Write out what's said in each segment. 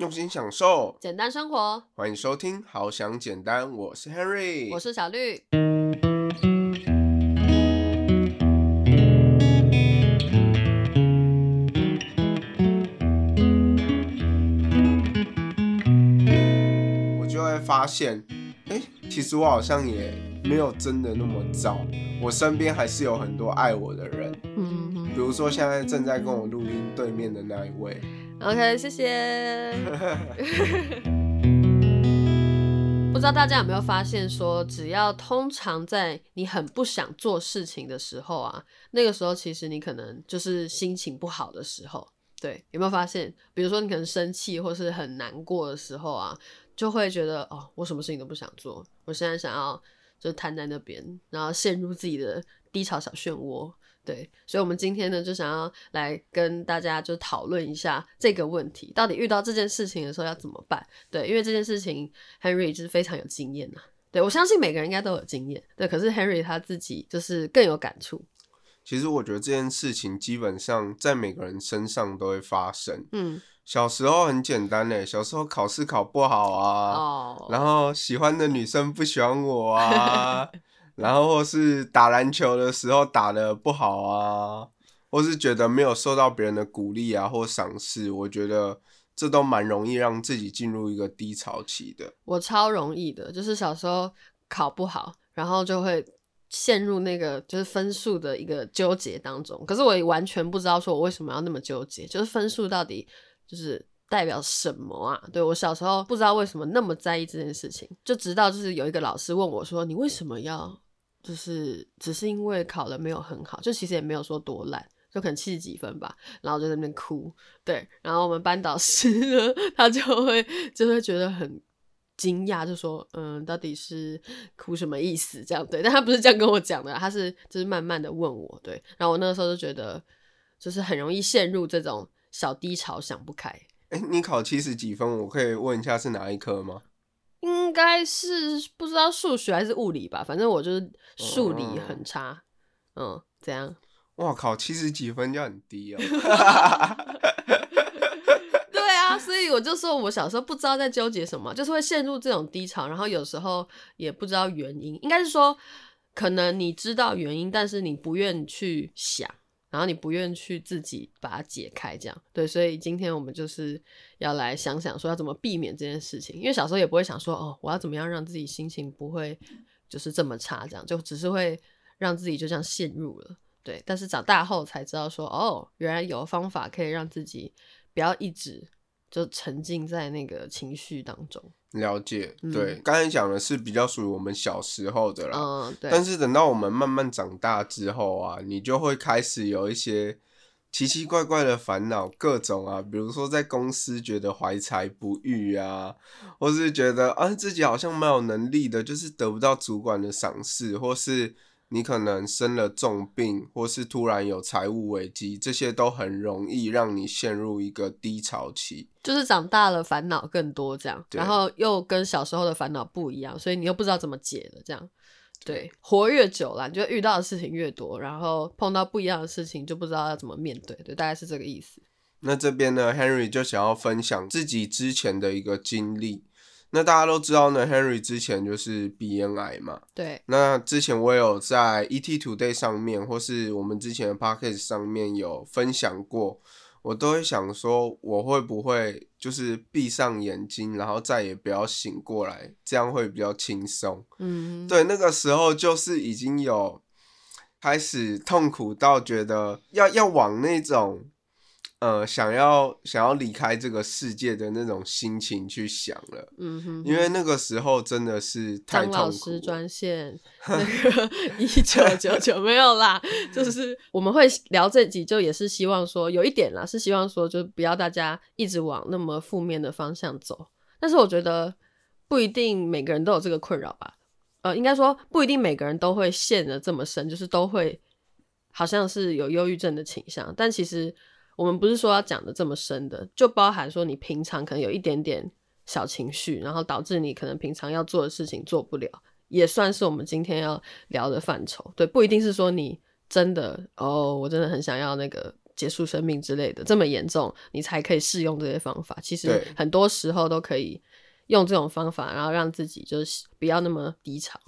用心享受，简单生活。欢迎收听《好想简单》，我是 Henry，我是小绿。我就会发现，哎，其实我好像也没有真的那么糟，我身边还是有很多爱我的人。嗯，比如说现在正在跟我录音对面的那一位。OK，谢谢。不知道大家有没有发现，说只要通常在你很不想做事情的时候啊，那个时候其实你可能就是心情不好的时候。对，有没有发现？比如说你可能生气或是很难过的时候啊，就会觉得哦，我什么事情都不想做，我现在想要就瘫在那边，然后陷入自己的低潮小漩涡。对，所以，我们今天呢，就想要来跟大家就讨论一下这个问题，到底遇到这件事情的时候要怎么办？对，因为这件事情，Henry 就是非常有经验呐。对我相信每个人应该都有经验，对，可是 Henry 他自己就是更有感触。其实我觉得这件事情基本上在每个人身上都会发生。嗯，小时候很简单嘞，小时候考试考不好啊，哦，然后喜欢的女生不喜欢我啊。然后或是打篮球的时候打的不好啊，或是觉得没有受到别人的鼓励啊或赏识，我觉得这都蛮容易让自己进入一个低潮期的。我超容易的，就是小时候考不好，然后就会陷入那个就是分数的一个纠结当中。可是我完全不知道说我为什么要那么纠结，就是分数到底就是代表什么啊？对我小时候不知道为什么那么在意这件事情，就直到就是有一个老师问我说：“你为什么要？”就是只是因为考的没有很好，就其实也没有说多烂，就可能七十几分吧，然后就在那边哭。对，然后我们班导师 呢，他就会就会觉得很惊讶，就说：“嗯，到底是哭什么意思？”这样对，但他不是这样跟我讲的，他是就是慢慢的问我。对，然后我那个时候就觉得，就是很容易陷入这种小低潮，想不开。哎，你考七十几分，我可以问一下是哪一科吗？应该是不知道数学还是物理吧，反正我就是数理很差。嗯，怎样？哇靠，七十几分就很低哦。对啊，所以我就说我小时候不知道在纠结什么，就是会陷入这种低潮，然后有时候也不知道原因。应该是说，可能你知道原因，但是你不愿去想。然后你不愿去自己把它解开，这样对，所以今天我们就是要来想想说要怎么避免这件事情。因为小时候也不会想说哦，我要怎么样让自己心情不会就是这么差，这样就只是会让自己就这样陷入了。对，但是长大后才知道说哦，原来有方法可以让自己不要一直就沉浸在那个情绪当中。了解，对，刚才讲的是比较属于我们小时候的啦，嗯，对。但是等到我们慢慢长大之后啊，你就会开始有一些奇奇怪怪的烦恼，各种啊，比如说在公司觉得怀才不遇啊，或是觉得啊自己好像蛮有能力的，就是得不到主管的赏识，或是。你可能生了重病，或是突然有财务危机，这些都很容易让你陷入一个低潮期。就是长大了，烦恼更多这样，然后又跟小时候的烦恼不一样，所以你又不知道怎么解了。这样，对，活越久了，你就遇到的事情越多，然后碰到不一样的事情，就不知道要怎么面对。对，大概是这个意思。那这边呢，Henry 就想要分享自己之前的一个经历。那大家都知道呢，Henry 之前就是鼻咽癌嘛。对。那之前我有在 ET Today 上面，或是我们之前的 Podcast 上面有分享过，我都会想说，我会不会就是闭上眼睛，然后再也不要醒过来，这样会比较轻松。嗯。对，那个时候就是已经有开始痛苦到觉得要要往那种。呃，想要想要离开这个世界的那种心情去想了，嗯哼，因为那个时候真的是太痛苦。老师专线 那个一九九九没有啦，就是我们会聊这集，就也是希望说有一点啦，是希望说就不要大家一直往那么负面的方向走。但是我觉得不一定每个人都有这个困扰吧，呃，应该说不一定每个人都会陷得这么深，就是都会好像是有忧郁症的倾向，但其实。我们不是说要讲的这么深的，就包含说你平常可能有一点点小情绪，然后导致你可能平常要做的事情做不了，也算是我们今天要聊的范畴。对，不一定是说你真的哦，我真的很想要那个结束生命之类的这么严重，你才可以试用这些方法。其实很多时候都可以用这种方法，然后让自己就是不要那么低潮。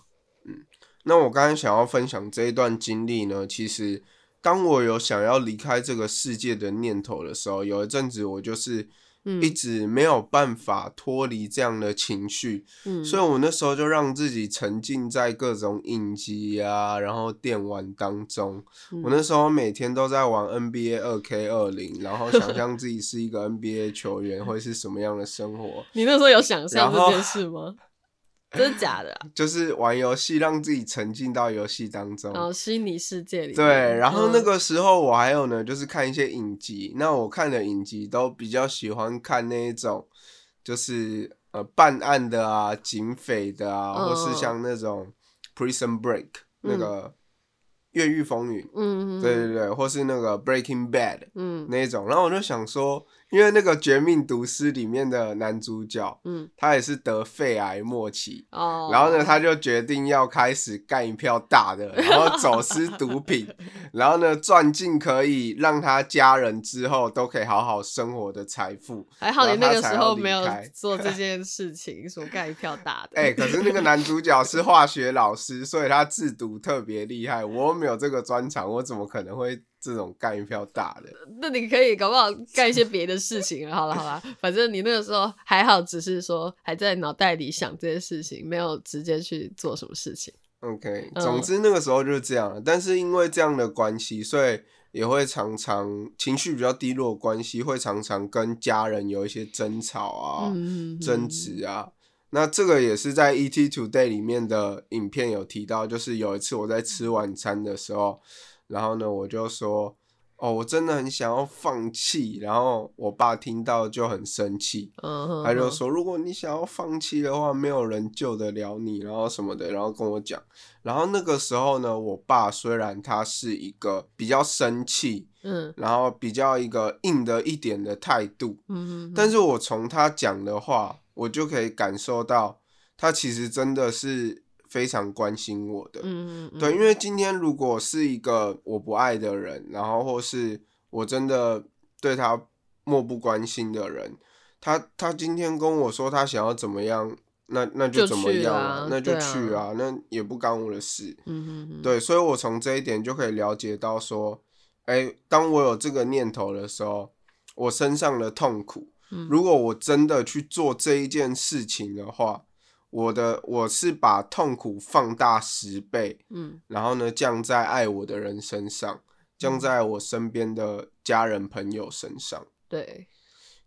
嗯那我刚才想要分享这一段经历呢，其实当我有想要离开这个世界的念头的时候，有一阵子我就是嗯一直没有办法脱离这样的情绪，嗯，所以我那时候就让自己沉浸在各种影集啊，然后电玩当中。嗯我那时候每天都在玩 NBA 二 K 二零，然后想象自己是一个 NBA 球员 会是什么样的生活，你那时候有想象这件事吗？真的假的啊？就是玩游戏，让自己沉浸到游戏当中。然后虚拟世界里，对，然后那嗯个时候我还有呢，就是看一些影集。那我看的影集都比较喜欢看那一种，就是呃办案的啊、警匪的啊，或是嗯像那种 Prison Break、那个越狱风云，嗯，嗯对对对，或是那个 Breaking Bad 嗯。那一种。然后我就想说，因为那个《绝命毒师》里面的男主角，嗯。他也是得肺癌末期，哦，然后呢，他就决定要开始干一票大的，然后走私毒品，然后呢赚进可以让他家人之后都可以好好生活的财富。还好你那个时候没有做这 件事情，说干一票大的。哎、可是那个男主角是化学老师，所以他制毒特别厉害。我又没有这个专长，我怎么可能会这种干一票大的？那你可以搞不好干一些别的事情。好了好了，反正你那个时候还好，只是说还在脑袋里想这些事情，没有直接去做什么事情。OK，嗯总之那个时候就是这样了。但是因为这样的关系，所以也会常常情绪比较低落的关系，会常常跟家人有一些争吵啊。嗯，争执啊。那这个也是在 ET Today 里面的影片有提到，就是有一次我在吃晚餐的时候，然后呢我就说，哦，我真的很想要放弃，然后我爸听到就很生气，嗯，他就说，如果你想要放弃的话，没有人救得了你，然后什么的，然后跟我讲。然后那个时候呢，我爸虽然他是一个比较生气，嗯然后比较一个硬的一点的态度，嗯嗯，但是我从他讲的话，我就可以感受到他其实真的是非常关心我的。嗯嗯对，因为今天如果是一个我不爱的人，然后或是我真的对他漠不关心的人，他他今天跟我说他想要怎么样，那那就怎么样那就去啊，那也不干我的事。嗯嗯嗯，对，所以我从这一点就可以了解到说，哎，当我有这个念头的时候，我身上的痛苦，嗯如果我真的去做这一件事情的话，我的我是把痛苦放大十倍，嗯然后呢降在爱我的人身上，降在我身边的家人朋友身上。对，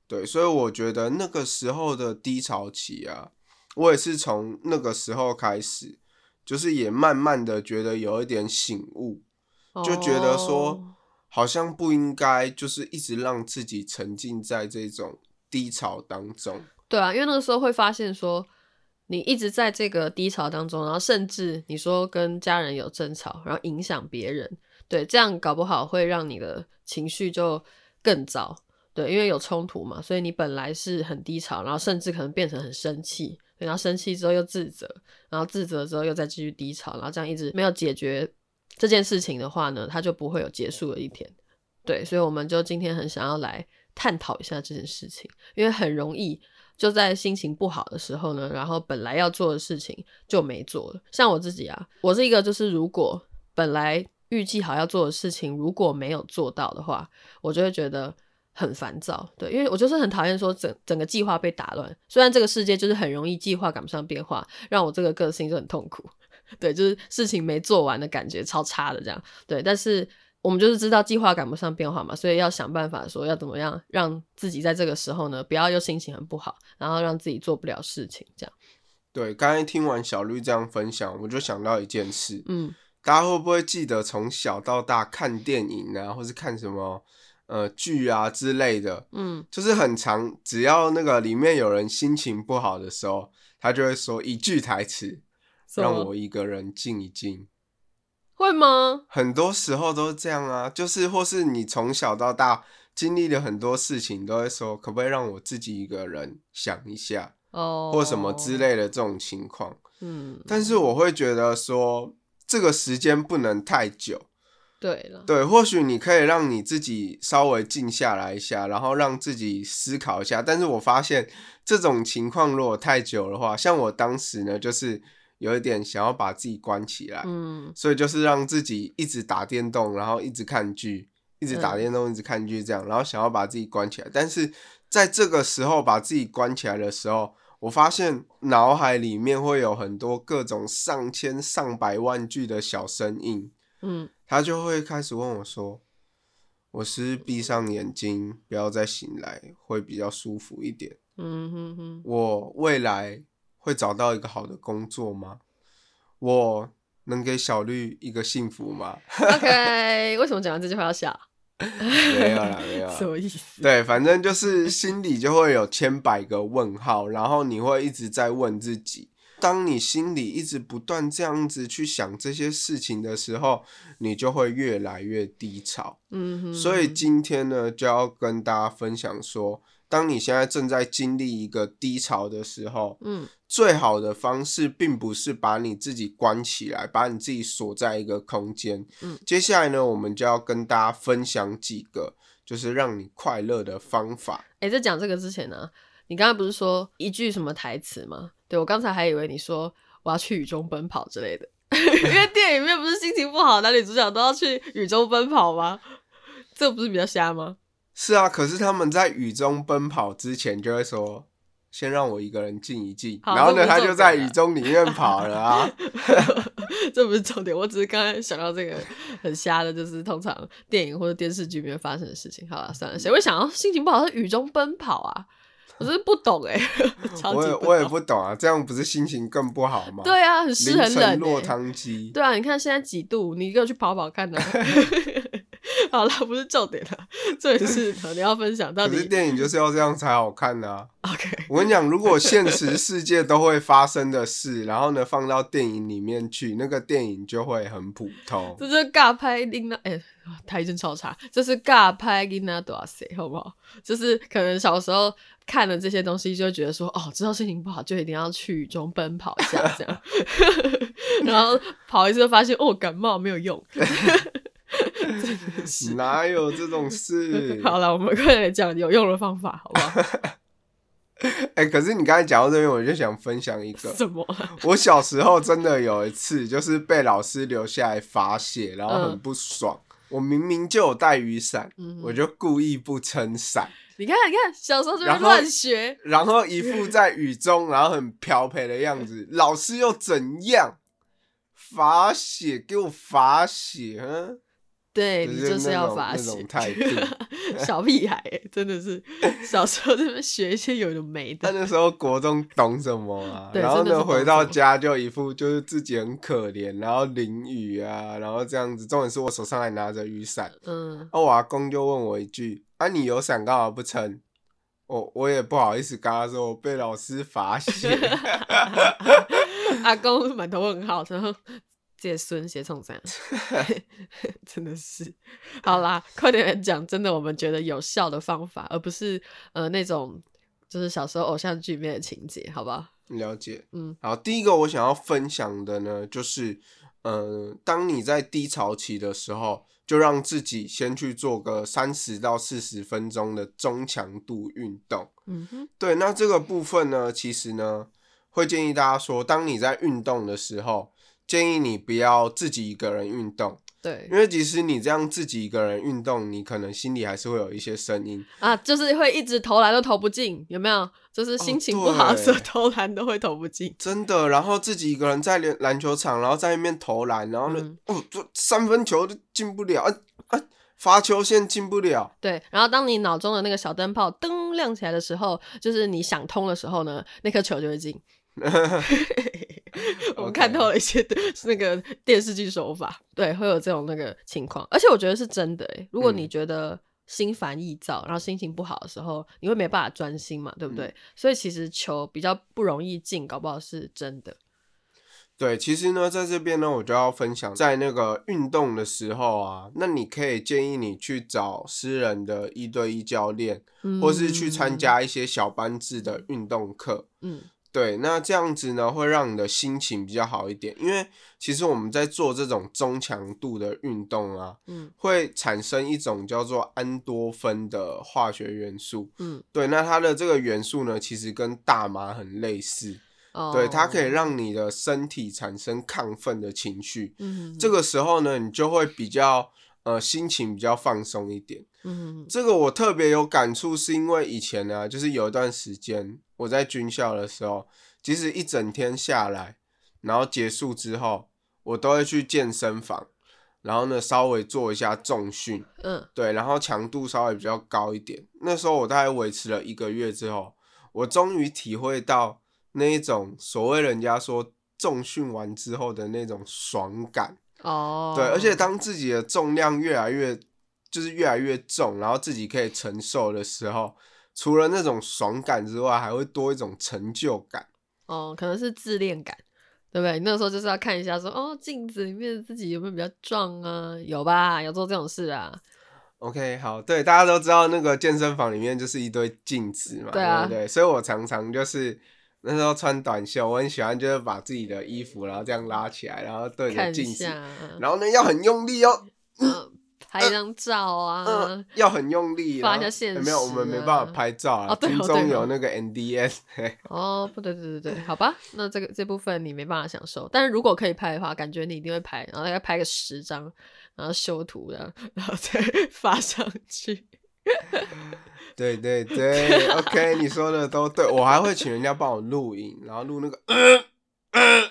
对，所以我觉得那个时候的低潮期啊，我也是从那个时候开始，就是也慢慢的觉得有一点醒悟，就觉得说哦好像不应该就是一直让自己沉浸在这种低潮当中。对啊，因为那个时候会发现说，你一直在这个低潮当中，然后甚至你说跟家人有争吵，然后影响别人，对，这样搞不好会让你的情绪就更糟。对，因为有冲突嘛，所以你本来是很低潮，然后甚至可能变成很生气，然后生气之后又自责，然后自责之后又再继续低潮，然后这样一直没有解决这件事情的话呢，它就不会有结束的一天。对，所以我们就今天很想要来探讨一下这件事情，因为很容易就在心情不好的时候呢，然后本来要做的事情就没做了。像我自己啊，我是一个就是如果本来预计好要做的事情如果没有做到的话，我就会觉得很烦躁。对，因为我就是很讨厌说整整个计划被打乱。虽然这个世界就是很容易计划赶不上变化，让我这个个性就很痛苦。对，就是事情没做完的感觉超差的这样。对，但是我们就是知道计划赶不上变化嘛，所以要想办法说要怎么样让自己在这个时候呢，不要又心情很不好，然后让自己做不了事情这样。对，刚才听完小绿这样分享，我就想到一件事，嗯大家会不会记得从小到大看电影啊，或是看什么呃剧啊之类的，嗯，就是很长，只要那个里面有人心情不好的时候，他就会说一句台词，让我一个人静一静。会吗？很多时候都是这样啊，就是或是你从小到大经历了很多事情，都会说可不可以让我自己一个人想一下，哦，或什么之。类的这种情况。嗯，但是我会觉得说，这个时间不能太久，对了，对，或许你可以让你自己稍微静下来一下，然后让自己思考一下。但是我发现这种情况如果太久的话，像我当时呢，就是有一点想要把自己关起来，嗯所以就是让自己一直打电动，然后一直看剧，一直打嗯电动，一直看剧这样，然后想要把自己关起来。但是在这个时候把自己关起来的时候，我发现脑海里面会有很多各种上千上百万句的小声音。嗯他就会开始问我说：“我是闭上眼睛，不要再醒来，会比较舒服一点。嗯哼哼，我未来会找到一个好的工作吗？我能给小绿一个幸福吗 OK，为什么讲完这句话要笑？？”没有啦，没有啦 什。么意思？对，反正就是心里就会有千百个问号，然后你会一直在问自己。当你心里一直不断这样子去想这些事情的时候，你就会越来越低潮。嗯哼，所以今天呢，就要跟大家分享说，当你现在正在经历一个低潮的时候，嗯最好的方式并不是把你自己关起来，把你自己锁在一个空间。嗯，接下来呢，我们就要跟大家分享几个就是让你快乐的方法。哎、在讲这个之前呢、你刚才不是说一句什么台词吗？对我刚才还以为你说我要去雨中奔跑之类的，因为电影里面不是心情不好，男女主角都要去雨中奔跑吗？这不是比较瞎吗？是啊，可是他们在雨中奔跑之前就会说。先让我一个人静一静，然后呢，他就在雨中里面跑了啊。这不是重点，我只是刚才想到这个很瞎的，就是通常电影或者电视剧里面发生的事情。好了，算了，谁会想要心情不好在雨中奔跑啊？我真是不懂 哎、我也我也不懂啊，这样不是心情更不好吗？对啊，很湿很冷、晨落欸。汤鸡。对啊，你看现在几度，你给我去跑跑看呢、好了，不是重点了，重点是你要分享到可是底。电影就是要这样才好看呢啊！OK，我跟你讲，如果现实世界都会发生的事，然后呢放到电影里面去，那个电影就会很普通。这是尬拍琳娜，哎、台语真超差，这是尬拍琳娜多少岁，好不好？就是可能小时候看了这些东西，就会觉得说，哦，知道心情不好就一定要去雨中奔跑一下，这样，然后跑一次就发现，哦，感冒没有用。哪有这种事？好了，我们快点讲有用的方法，好不好？哎、可是你刚才讲到这边，我就想分享一个。什么啦？我小时候真的有一次，就是被老师留下来罚写，然后很嗯不爽。我明明就有带雨伞，嗯我就故意不撑伞，你看，你看，小时候就会乱学，然后一副在雨中，然后很漂培的样子。老师又怎样？罚写，给我罚写，嗯，对你就是要罚写种那种。态度。小屁孩、欸，真的是小时候在那边学一些有的没的。他那时候国中懂什么啊？然后呢，回到家就一副就是自己很可怜，然后淋雨啊，然后这样子。重点是我手上还拿着雨伞，嗯，啊，我阿公就问我一句：“啊，你有伞干嘛不撑？”我我也不好意思跟他说，我被老师罚 写。阿公满头问号，然后这孙写冲啥？真的是，好啦，快点来讲，真的我们觉得有效的方法，而不是呃那种就是小时候偶像剧里面的情节，好不好？了解。嗯，好，第一个我想要分享的呢，就是，呃，当你在低潮期的时候，就让自己先去做个三十到四十分钟的中强度运动。嗯哼，对，那这个部分呢，其实呢，会建议大家说，当你在运动的时候，建议你不要自己一个人运动，对因为即使你这样自己一个人运动，你可能心里还是会有一些声音。啊，就是会一直投篮都投不进，有没有？就是心情不好的时候对投篮都会投不进。真的，然后自己一个人在篮篮球场，然后在那边投篮，然后呢，嗯哦，这三分球都进不了，啊啊，罚球线进不了，对，然后当你脑中的那个小灯泡灯亮起来的时候，就是你想通的时候呢，那颗球就会进。我们看透了一些那个电视剧手法，对，会有这种那个情况，而且我觉得是真的诶。如果你嗯觉得心烦意躁，然后心情不好的时候，你会没办法专心嘛，对不嗯对？所以其实球比较不容易进，搞不好是真的。对，其实呢，在这边呢，我就要分享，在那个运动的时候啊，那你可以建议你去找私人的一对一教练，或是去参嗯，加一些小班制的运动课。嗯，对，那这样子呢，会让你的心情比较好一点，因为其实我们在做这种中强度的运动啊，嗯会产生一种叫做安多芬的化学元素。嗯，对，那它的这个元素呢，其实跟大麻很类似，哦，对，它可以让你的身体产生亢奋的情绪。嗯这个时候呢，你就会比较呃心情比较放松一点。嗯这个我特别有感触，是因为以前呢、就是有一段时间我在军校的时候，即使一整天下来，然后结束之后，我都会去健身房，然后呢稍微做一下重训，嗯对，然后强度稍微比较高一点。那时候我大概维持了一个月之后，我终于体会到那一种所谓人家说重训完之后的那种爽感。哦，对，而且当自己的重量越来越就是越来越重，然后自己可以承受的时候，除了那种爽感之外，还会多一种成就感。哦，可能是自恋感，对不对？你那时候就是要看一下说，哦，镜子里面自己有没有比较壮啊？有吧？有做这种事啊？OK，好，对，大家都知道那个健身房里面就是一堆镜子嘛，对啊不对？所以我常常就是那时候穿短袖，我很喜欢就是把自己的衣服然后这样拉起来，然后对着镜子，然后呢要很用力哦，嗯，拍一张照啊，嗯，要很用力，发一下现没有，我们实没办啊法拍照啊，哦对哦哦。中有那个 NDS，嘿 哦，不对对对对，好吧，那这个这部分你没办法享受，但是如果可以拍的话，感觉你一定会拍，然后大概拍个十张，然后修图的，然后再 发上去。对对对，OK，你说的都对，我还会请人家帮我录音，然后录那个，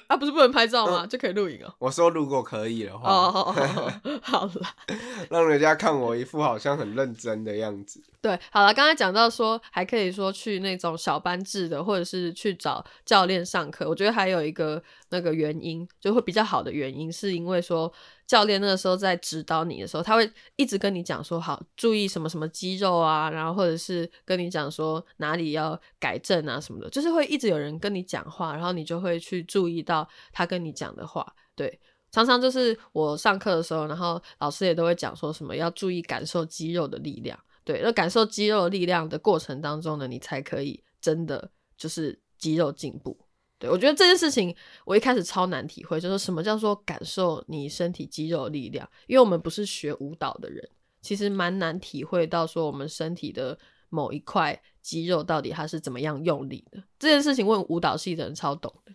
啊，不是不能拍照吗？就可以录影哦。我说如果可以的话，哦，好好好好啦。让人家看我一副好像很认真的样子。对，好了，刚才讲到说，还可以说去那种小班制的，或者是去找教练上课。我觉得还有一个那个原因，就会比较好的原因，是因为说教练那个时候在指导你的时候，他会一直跟你讲说，好，注意什么什么肌肉啊，然后或者是跟你讲说哪里要改正啊什么的，就是会一直有人跟你讲话，然后你就会去注意到他跟你讲的话。对，常常就是我上课的时候，然后老师也都会讲说什么要注意感受肌肉的力量。对，那感受肌肉力量的过程当中呢，你才可以真的就是肌肉进步。对我觉得这件事情，我一开始超难体会，就是什么叫做感受你身体肌肉力量，因为我们不是学舞蹈的人，其实蛮难体会到说我们身体的某一块肌肉到底它是怎么样用力的。这件事情问舞蹈系的人超懂的。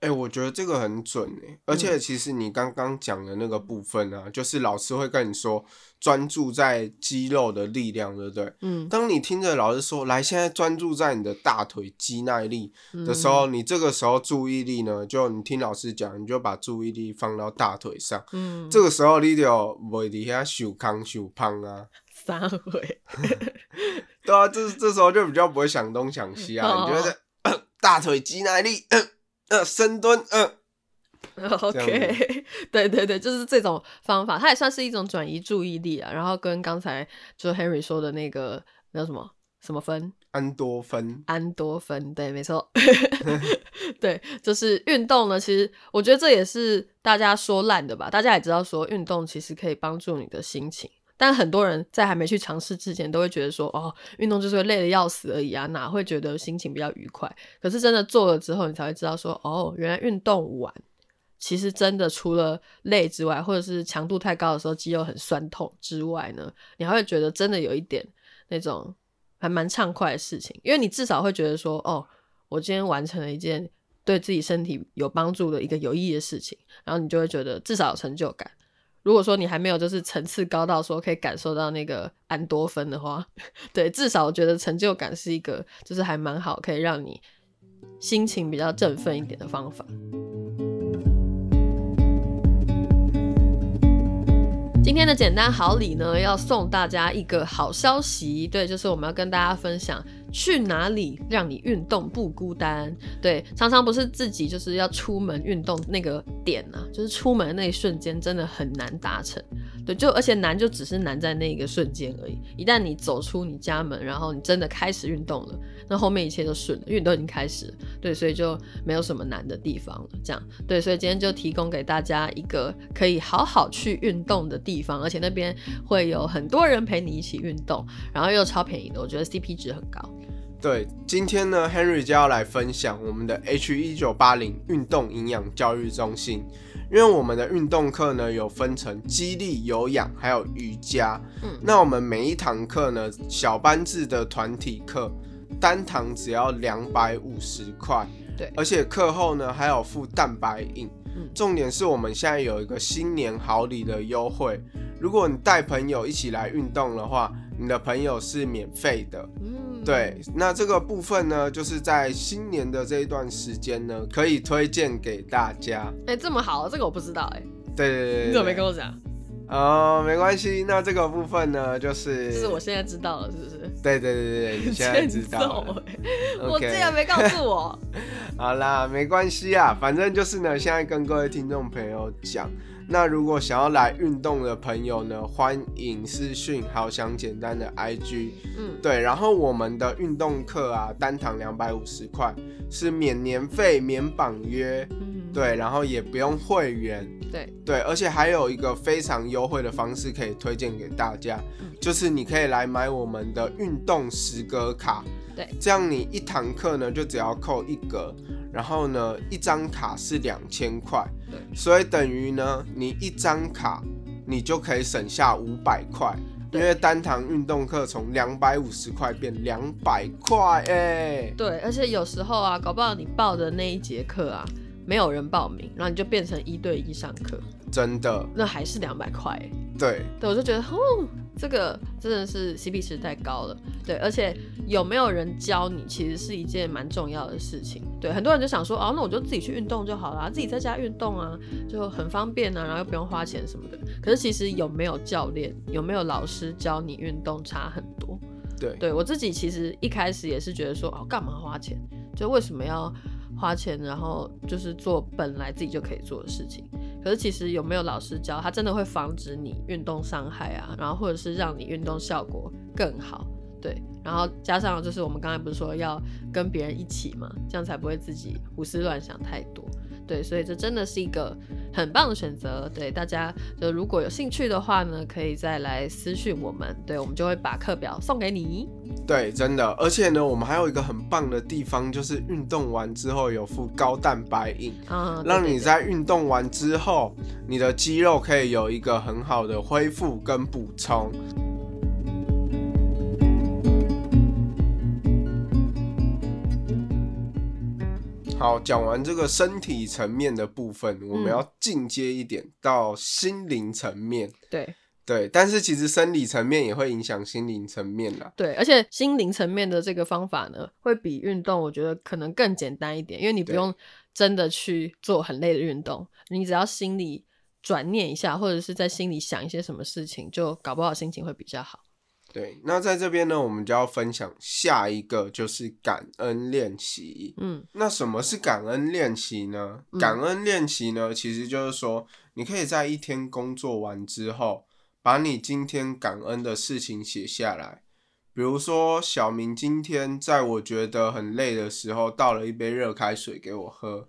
哎、我觉得这个很准哎，而且其实你刚刚讲的那个部分啊，就是老师会跟你说专注在肌肉的力量，对不对？嗯。当你听着老师说来，现在专注在你的大腿肌耐力的时嗯。候，你这个时候注意力呢，就你听老师讲，你就把注意力放到大腿上。嗯，这个时候你就袂底下手康手胖啊，三回，对啊，这这时候就比较不会想东想西啊，哦。你就会在 大腿肌耐力，呃，深蹲，呃、OK，对对对，就是这种方法，它也算是一种转移注意力啊。然后跟刚才就 Henry 说的那个那叫什么什么分，安多芬，安多芬，对，没错，对，就是运动呢。其实我觉得这也是大家说烂的吧。大家也知道说运动其实可以帮助你的心情，但很多人在还没去尝试之前，都会觉得说，哦，运动就是累得要死而已啊，哪会觉得心情比较愉快？可是真的做了之后，你才会知道说，哦，原来运动完。其实真的除了累之外，或者是强度太高的时候肌肉很酸痛之外呢，你还会觉得真的有一点那种还蛮畅快的事情，因为你至少会觉得说，哦，我今天完成了一件对自己身体有帮助的一个有意义的事情，然后你就会觉得至少有成就感。如果说你还没有就是层次高到说可以感受到那个安多芬的话，对，至少我觉得成就感是一个就是还蛮好，可以让你心情比较振奋一点的方法。今天的简单好礼呢，要送大家一个好消息，对，就是我们要跟大家分享去哪里让你运动不孤单。对，常常不是自己就是要出门运动那个点啊，就是出门那一瞬间真的很难达成。对，就而且难就只是难在那一个瞬间而已。一旦你走出你家门，然后你真的开始运动了，那后面一切都顺了，因为你都已经开始了。对，所以就没有什么难的地方了。这样，对，所以今天就提供给大家一个可以好好去运动的地方，而且那边会有很多人陪你一起运动，然后又超便宜的，我觉得 CP 值很高。对，今天呢，Henry 就要来分享我们的 H 一九八零运动营养教育中心。因为我们的运动课呢有分成激励、有氧，还有瑜伽。嗯，那我们每一堂课呢，小班制的团体课，单堂只要两百五十块。对，而且课后呢还有附蛋白饮。嗯重点是我们现在有一个新年好礼的优惠，如果你带朋友一起来运动的话，你的朋友是免费的。嗯，对，那这个部分呢，就是在新年的这一段时间呢，可以推荐给大家。哎、这么好，这个我不知道哎、对对你怎么没跟我讲？哦，没关系。那这个部分呢，就是是我现在知道了，是不是？对对对对，你现在知 道了。欸我竟然没告诉我。好啦，没关系啊，反正就是呢，现在跟各位听众朋友讲，那如果想要来运动的朋友呢，欢迎私讯好想简单的 IG，嗯，对，然后我们的运动课啊，单堂两百五十块，是免年费、免绑约，嗯，对，然后也不用会员，对，对，而且还有一个非常优惠的方式可以推荐给大家，嗯。就是你可以来买我们的运动十格卡，对。这样你一堂课呢就只要扣一格，然后呢一张卡是两千块，对，所以等于呢你一张卡你就可以省下五百块。因对为单堂运动课从两百五十块变两百块，哎，对，而且有时候啊，搞不好你报的那一节课啊，没有人报名，然后你就变成一对一上课，真的，那还是两百块欸。对，对，我就觉得，哦，这个真的是 CP 值太高了。对，而且有没有人教你，其实是一件蛮重要的事情。对，很多人就想说，哦，那我就自己去运动就好了，自己在家运动啊，就很方便啊，然后又不用花钱什么的。可是其实有没有教练，有没有老师教你运动，差很多。对，对我自己其实一开始也是觉得说，哦，干嘛花钱？就为什么要花钱，然后就是做本来自己就可以做的事情。可是其实有没有老师教，他真的会防止你运动伤害啊，然后或者是让你运动效果更好。对，然后加上就是我们刚才不是说要跟别人一起嘛，这样才不会自己胡思乱想太多。对，所以这真的是一个很棒的选择。对大家，就如果有兴趣的话呢，可以再来私讯我们，对我们就会把课表送给你。对，真的，而且呢，我们还有一个很棒的地方，就是运动完之后有副高蛋白饮，啊，让你在运动完之后，你的肌肉可以有一个很好的恢复跟补充。好，讲完这个身体层面的部分，我们嗯要进阶一点到心灵层面。对对，但是其实生理层面也会影响心灵层面啦。对，而且心灵层面的这个方法呢，会比运动我觉得可能更简单一点，因为你不用真的去做很累的运动，你只要心里转念一下，或者是在心里想一些什么事情，就搞不好心情会比较好。对，那在这边呢，我们就要分享下一个就是感恩练习。嗯那什么是感恩练习呢？嗯感恩练习呢，其实就是说，你可以在一天工作完之后，把你今天感恩的事情写下来。比如说，小明今天在我觉得很累的时候，倒了一杯热开水给我喝，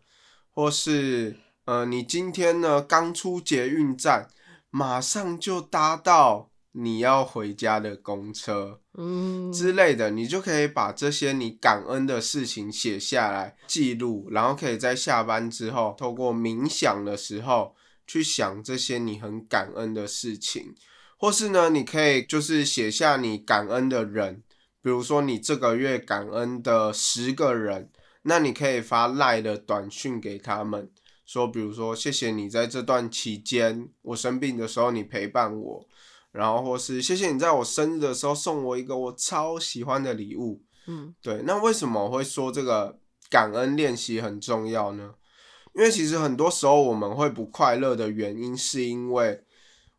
或是呃，你今天呢刚出捷运站，马上就搭到你要回家的公车。嗯，之类的，你就可以把这些你感恩的事情写下来记录，然后可以在下班之后，透过冥想的时候去想这些你很感恩的事情，或是呢，你可以就是写下你感恩的人，比如说你这个月感恩的十个人，那你可以发赖的短讯给他们。说，比如说，谢谢你在这段期间，我生病的时候你陪伴我，然后或是谢谢你在我生日的时候送我一个我超喜欢的礼物。嗯对，那为什么我会说这个感恩练习很重要呢？因为其实很多时候我们会不快乐的原因，是因为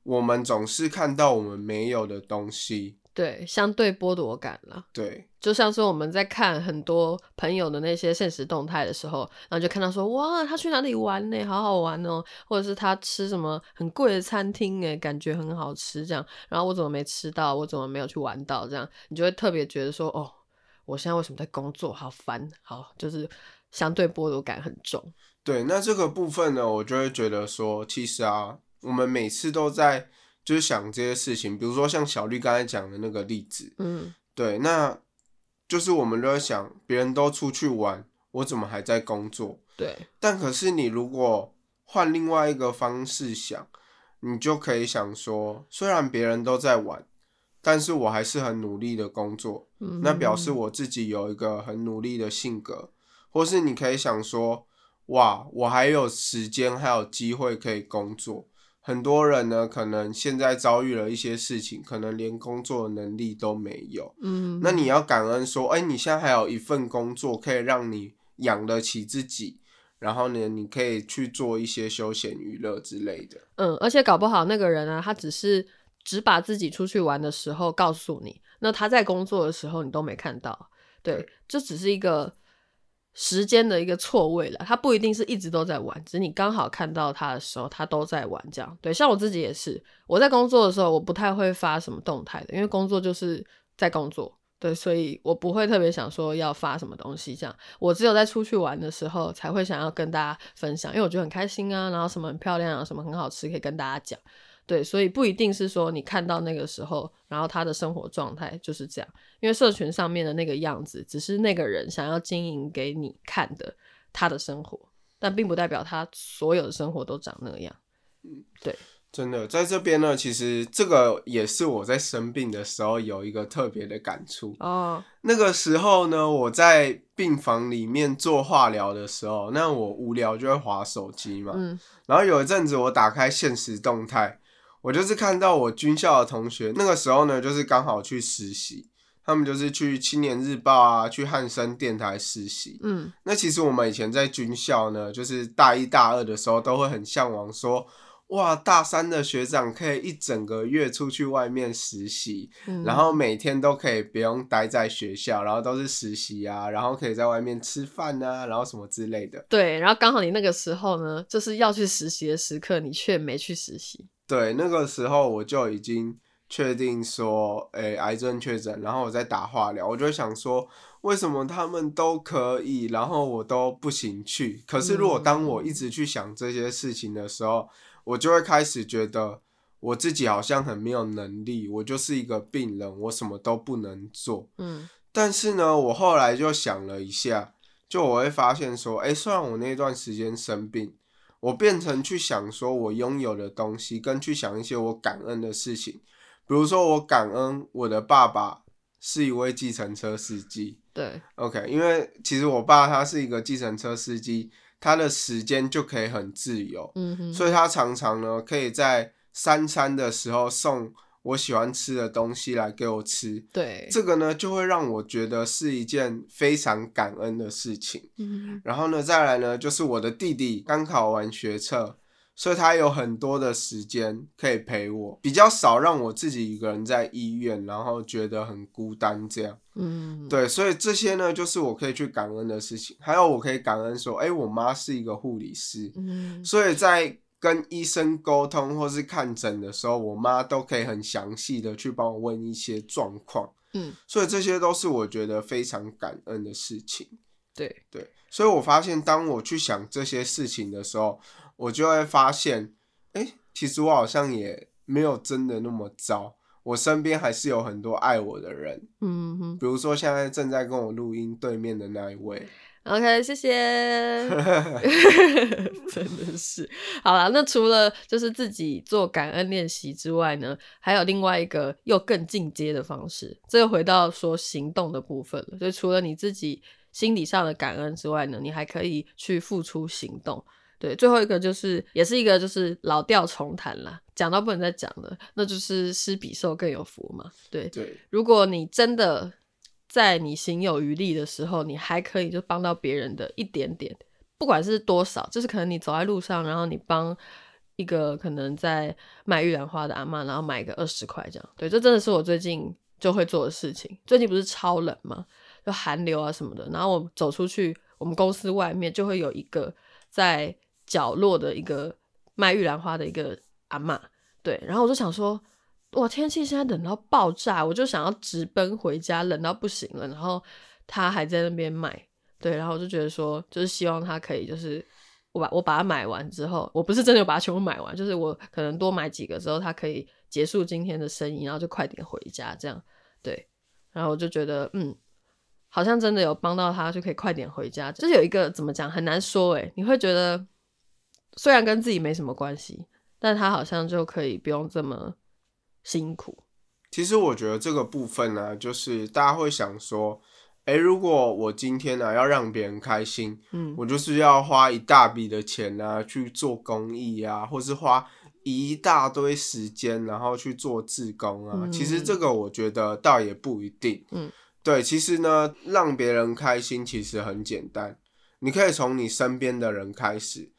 我们总是看到我们没有的东西。对，相对剥夺感了。对，就像是我们在看很多朋友的那些现实动态的时候，然后就看到说，哇，他去哪里玩呢？好好玩哦，或者是他吃什么很贵的餐厅，哎，感觉很好吃这样。然后我怎么没吃到？我怎么没有去玩到？这样，你就会特别觉得说，哦，我现在为什么在工作？好烦，好，就是相对剥夺感很重。对，那这个部分呢，我就会觉得说，其实啊，我们每次都在就是想这些事情，比如说像小绿刚才讲的那个例子，嗯，对，那就是我们都在想，别人都出去玩，我怎么还在工作？对，但可是你如果换另外一个方式想，你就可以想说，虽然别人都在玩，但是我还是很努力的工作，嗯那表示我自己有一个很努力的性格，或是你可以想说，哇，我还有时间，还有机会可以工作。很多人呢，可能现在遭遇了一些事情，可能连工作的能力都没有。嗯，那你要感恩说，哎、你现在还有一份工作可以让你养得起自己，然后呢，你可以去做一些休闲娱乐之类的。嗯，而且搞不好那个人啊，他只是只把自己出去玩的时候告诉你，那他在工作的时候你都没看到，对对，这只是一个时间的一个错位了，他不一定是一直都在玩，只是你刚好看到他的时候，他都在玩这样。对，像我自己也是，我在工作的时候，我不太会发什么动态的，因为工作就是在工作。对，所以我不会特别想说要发什么东西，这样我只有在出去玩的时候才会想要跟大家分享，因为我觉得很开心啊，然后什么很漂亮啊，什么很好吃可以跟大家讲。对，所以不一定是说你看到那个时候，然后他的生活状态就是这样，因为社群上面的那个样子，只是那个人想要经营给你看的他的生活，但并不代表他所有的生活都长那样。对真的，在这边呢，其实这个也是我在生病的时候有一个特别的感触。哦，那个时候呢，我在病房里面做化疗的时候，那我无聊就会划手机嘛。嗯然后有一阵子我打开现实动态，我就是看到我军校的同学，那个时候呢，就是刚好去实习，他们就是去青年日报啊，去汉声电台实习。嗯那其实我们以前在军校呢，就是大一大二的时候，都会很向往说，哇，大三的学长可以一整个月出去外面实习，嗯，然后每天都可以不用待在学校，然后都是实习啊，然后可以在外面吃饭啊，然后什么之类的。对，然后刚好你那个时候呢，就是要去实习的时刻，你却没去实习。对，那个时候我就已经确定说，诶、癌症确诊，然后我在打化疗，我就想说，为什么他们都可以，然后我都不行去？可是如果当我一直去想这些事情的时候，我就会开始觉得我自己好像很没有能力，我就是一个病人，我什么都不能做。嗯但是呢，我后来就想了一下，就我会发现说，哎、虽然我那段时间生病，我变成去想说我拥有的东西，跟去想一些我感恩的事情，比如说我感恩我的爸爸是一位计程车司机对，，OK，因为其实我爸他是一个计程车司机，他的时间就可以很自由，嗯哼，所以他常常呢可以在三餐的时候送我喜欢吃的东西来给我吃。对，这个呢，就会让我觉得是一件非常感恩的事情。嗯然后呢，再来呢，就是我的弟弟刚考完学测，所以他有很多的时间可以陪我，比较少让我自己一个人在医院，然后觉得很孤单这样。嗯，对，所以这些呢，就是我可以去感恩的事情。还有，我可以感恩说，哎，我妈是一个护理师，嗯所以在跟医生沟通或是看诊的时候，我妈都可以很详细的去帮我问一些状况。嗯，所以这些都是我觉得非常感恩的事情。对，对，所以我发现，当我去想这些事情的时候，我就会发现，哎、其实我好像也没有真的那么糟。我身边还是有很多爱我的人，嗯哼比如说现在正在跟我录音对面的那一位。，OK，谢谢。真的是，好啦，那除了就是自己做感恩练习之外呢，还有另外一个又更进阶的方式。这又回到说行动的部分了。所以除了你自己心理上的感恩之外呢，你还可以去付出行动。对，最后一个就是，也是一个就是老调重弹啦，讲到不能再讲了，那就是施比受更有福嘛。对，对，如果你真的在你行有余力的时候，你还可以就帮到别人的一点点，不管是多少，就是可能你走在路上，然后你帮一个可能在卖玉兰花的阿嬷，然后买个二十块这样，对，这真的是我最近就会做的事情。最近不是超冷吗？就寒流啊什么的，然后我走出去，我们公司外面就会有一个在角落的一个卖玉兰花的一个阿嬷，对，然后我就想说。哇，天气现在冷到爆炸，我就想要直奔回家，冷到不行了。然后他还在那边卖，对，然后我就觉得说，就是希望他可以，就是我把我把它买完之后，我不是真的有把它全部买完，就是我可能多买几个之后，他可以结束今天的生意，然后就快点回家，这样对。然后我就觉得，嗯，好像真的有帮到他，就可以快点回家。就是有一个怎么讲很难说诶，你会觉得虽然跟自己没什么关系，但他好像就可以不用这么辛苦。其实我觉得这个部分呢，就是大家会想说，诶，如果我今天呢要让别人开心，嗯我就是要花一大笔的钱啊去做公益啊，或是花一大堆时间，然后去做志工啊。嗯其实这个我觉得倒也不一定。嗯，对，其实呢，让别人开心其实很简单，你可以从你身边的人开始。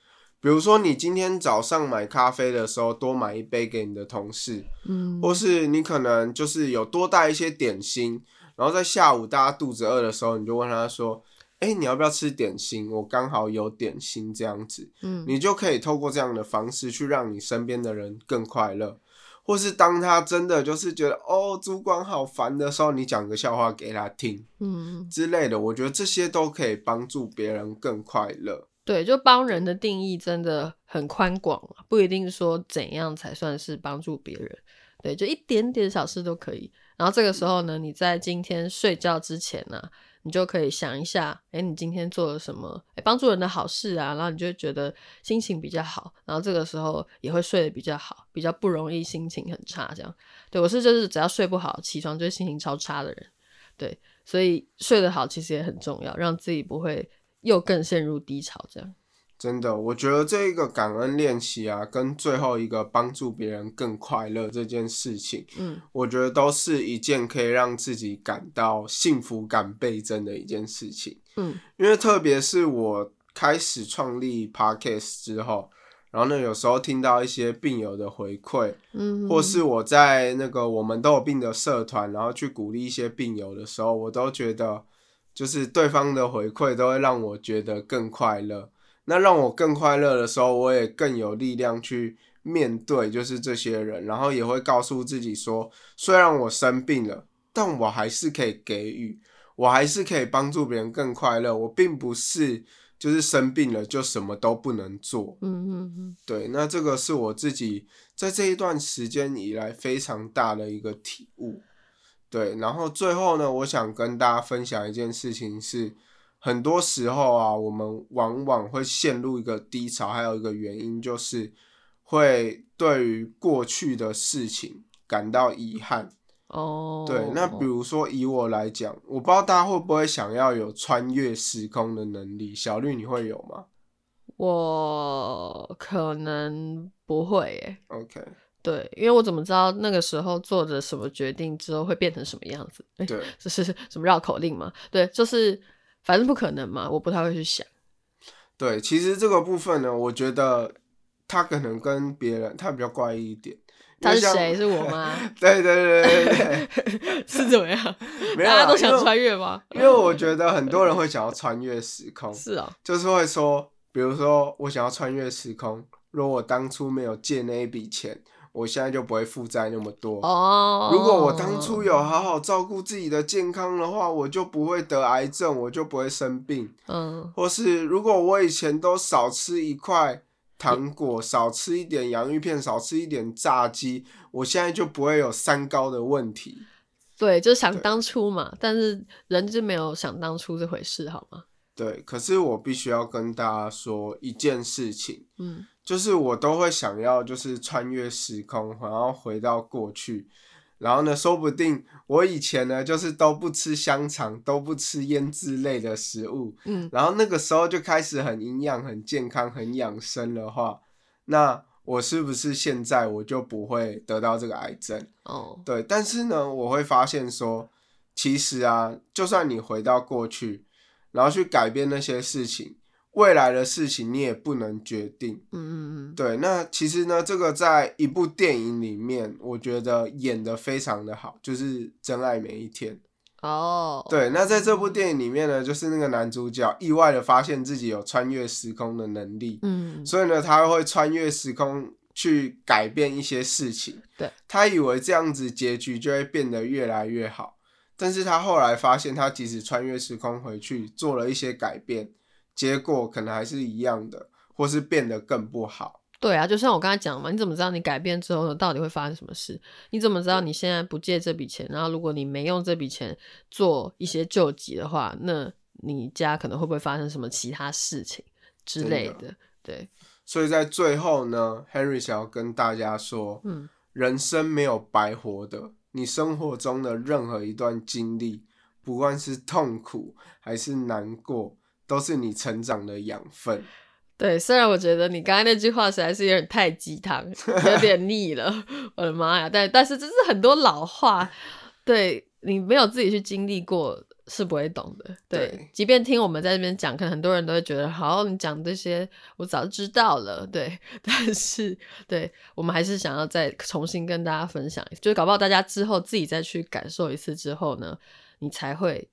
比如说，你今天早上买咖啡的时候，多买一杯给你的同事，嗯或是你可能就是有多带一些点心，然后在下午大家肚子饿的时候，你就问他说：“哎、你要不要吃点心？我刚好有点心。”这样子，嗯你就可以透过这样的方式去让你身边的人更快乐。或是当他真的就是觉得哦，主管好烦的时候，你讲个笑话给他听嗯，之类的，我觉得这些都可以帮助别人更快乐。对，就帮人的定义真的很宽广，不一定说怎样才算是帮助别人。对，就一点点小事都可以。然后这个时候呢，你在今天睡觉之前呢、你就可以想一下，哎，你今天做了什么，哎，帮助人的好事啊，然后你就觉得心情比较好，然后这个时候也会睡得比较好，比较不容易心情很差。这样，对我是就是只要睡不好，起床就心情超差的人。对，所以睡得好其实也很重要，让自己不会又更陷入低潮。这样，真的，我觉得这一个感恩练习啊，跟最后一个帮助别人更快乐这件事情，嗯我觉得都是一件可以让自己感到幸福感倍增的一件事情。嗯因为特别是我开始创立 podcast 之后，然后呢，有时候听到一些病友的回馈，嗯，或是我在那个我们都有病的社团，然后去鼓励一些病友的时候，我都觉得就是对方的回馈都会让我觉得更快乐。那让我更快乐的时候，我也更有力量去面对就是这些人，然后也会告诉自己说，虽然我生病了，但我还是可以给予，我还是可以帮助别人更快乐。我并不是就是生病了就什么都不能做。嗯嗯嗯对，那这个是我自己在这一段时间以来非常大的一个体悟。对，然后最后呢，我想跟大家分享一件事情是，很多时候啊，我们往往会陷入一个低潮，还有一个原因就是会对于过去的事情感到遗憾。哦，对，那比如说以我来讲，我不知道大家会不会想要有穿越时空的能力，小绿你会有吗我可能不会耶。？OK，对，因为我怎么知道那个时候做的什么决定之后会变成什么样子？诶 对。这是什么绕口令吗？对，就是反正不可能嘛，我不太会去想。对，其实这个部分呢，我觉得他可能跟别人他比较怪异一点。他是谁？是我吗？对对对对对对，是怎么样？没有大家都想穿越吗？因为我觉得很多人会想要穿越时空，是啊、就是会说，比如说我想要穿越时空，如果我当初没有借那一笔钱，我现在就不会负债那么多。哦，如果我当初有好好照顾自己的健康的话，我就不会得癌症，我就不会生病。嗯或是如果我以前都少吃一块糖果，少吃一点洋芋片，少吃一点炸鸡，我现在就不会有三高的问题。对，就想当初嘛，但是人就没有想当初这回事，好吗？对，可是我必须要跟大家说一件事情，嗯就是我都会想要就是穿越时空，然后回到过去。然后呢，说不定我以前呢就是都不吃香肠，都不吃腌制类的食物，嗯然后那个时候就开始很营养、很健康、很养生的话，那我是不是现在我就不会得到这个癌症？哦对，但是呢，我会发现说，其实啊，就算你回到过去，然后去改变那些事情，未来的事情你也不能决定。嗯嗯嗯对，那其实呢，这个在一部电影里面，我觉得演的非常的好，就是《真爱每一天》。哦对，那在这部电影里面呢，就是那个男主角意外的发现自己有穿越时空的能力，嗯所以呢，他会穿越时空去改变一些事情。对，他以为这样子结局就会变得越来越好，但是他后来发现，他即使穿越时空回去做了一些改变，结果可能还是一样的，或是变得更不好。对啊，就像我刚才讲嘛，你怎么知道你改变之后呢，到底会发生什么事？你怎么知道你现在不借这笔钱，然后如果你没用这笔钱做一些救济的话，那你家可能会不会发生什么其他事情之类的？对，所以在最后呢，Henry 想要跟大家说，嗯，人生没有白活的，你生活中的任何一段经历，不管是痛苦还是难过，都是你成长的养分。对，虽然我觉得你刚才那句话实在是有点太鸡汤，有点腻了，我的妈呀！但但是这是很多老话，对你没有自己去经历过是不会懂的。对，对即便听我们在这边讲，可能很多人都会觉得，好，你讲这些我早就知道了。对，但是对我们还是想要再重新跟大家分享，就是搞不好大家之后自己再去感受一次之后呢，你才会。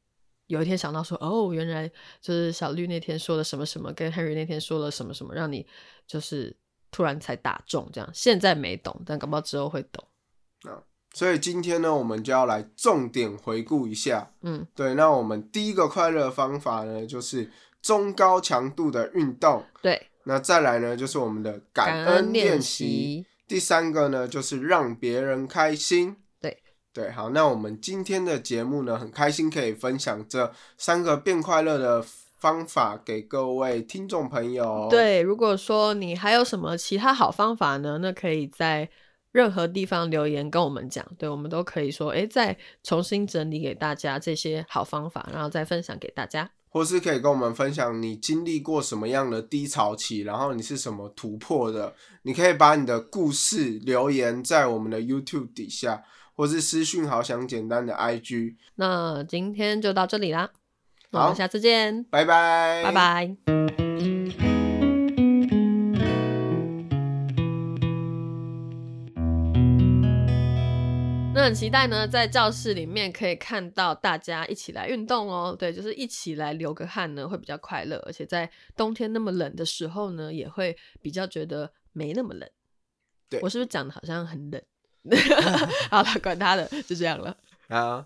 有一天想到说，哦，原来就是小绿那天说了什么什么，跟 Henry 那天说了什么什么，让你就是突然才打中这样。现在没懂，但搞不好之后会懂。所以今天呢，我们就要来重点回顾一下。嗯，对，那我们第一个快乐的方法呢，就是中高强度的运动。对，那再来呢，就是我们的感恩恩练。习，第三个呢，就是让别人开心。对对，好，那我们今天的节目呢，很开心可以分享这三个变快乐的方法给各位听众朋友。，对。如果说你还有什么其他好方法呢，那可以在任何地方留言跟我们讲，对我们都可以说，诶，再重新整理给大家这些好方法，然后再分享给大家。或是可以跟我们分享你经历过什么样的低潮期，然后你是什么突破的。你可以把你的故事留言在我们的 YouTube 底下，或是私讯好想简单的 IG。那今天就到这里啦，那我好们下次见，拜拜，拜。拜。那很期待呢，在教室里面可以看到大家一起来运动哦。对，就是一起来流个汗呢，会比较快乐，而且在冬天那么冷的时候呢，也会比较觉得没那么冷。对我是不是讲的好像很冷？好了，管他的，就这样了。好。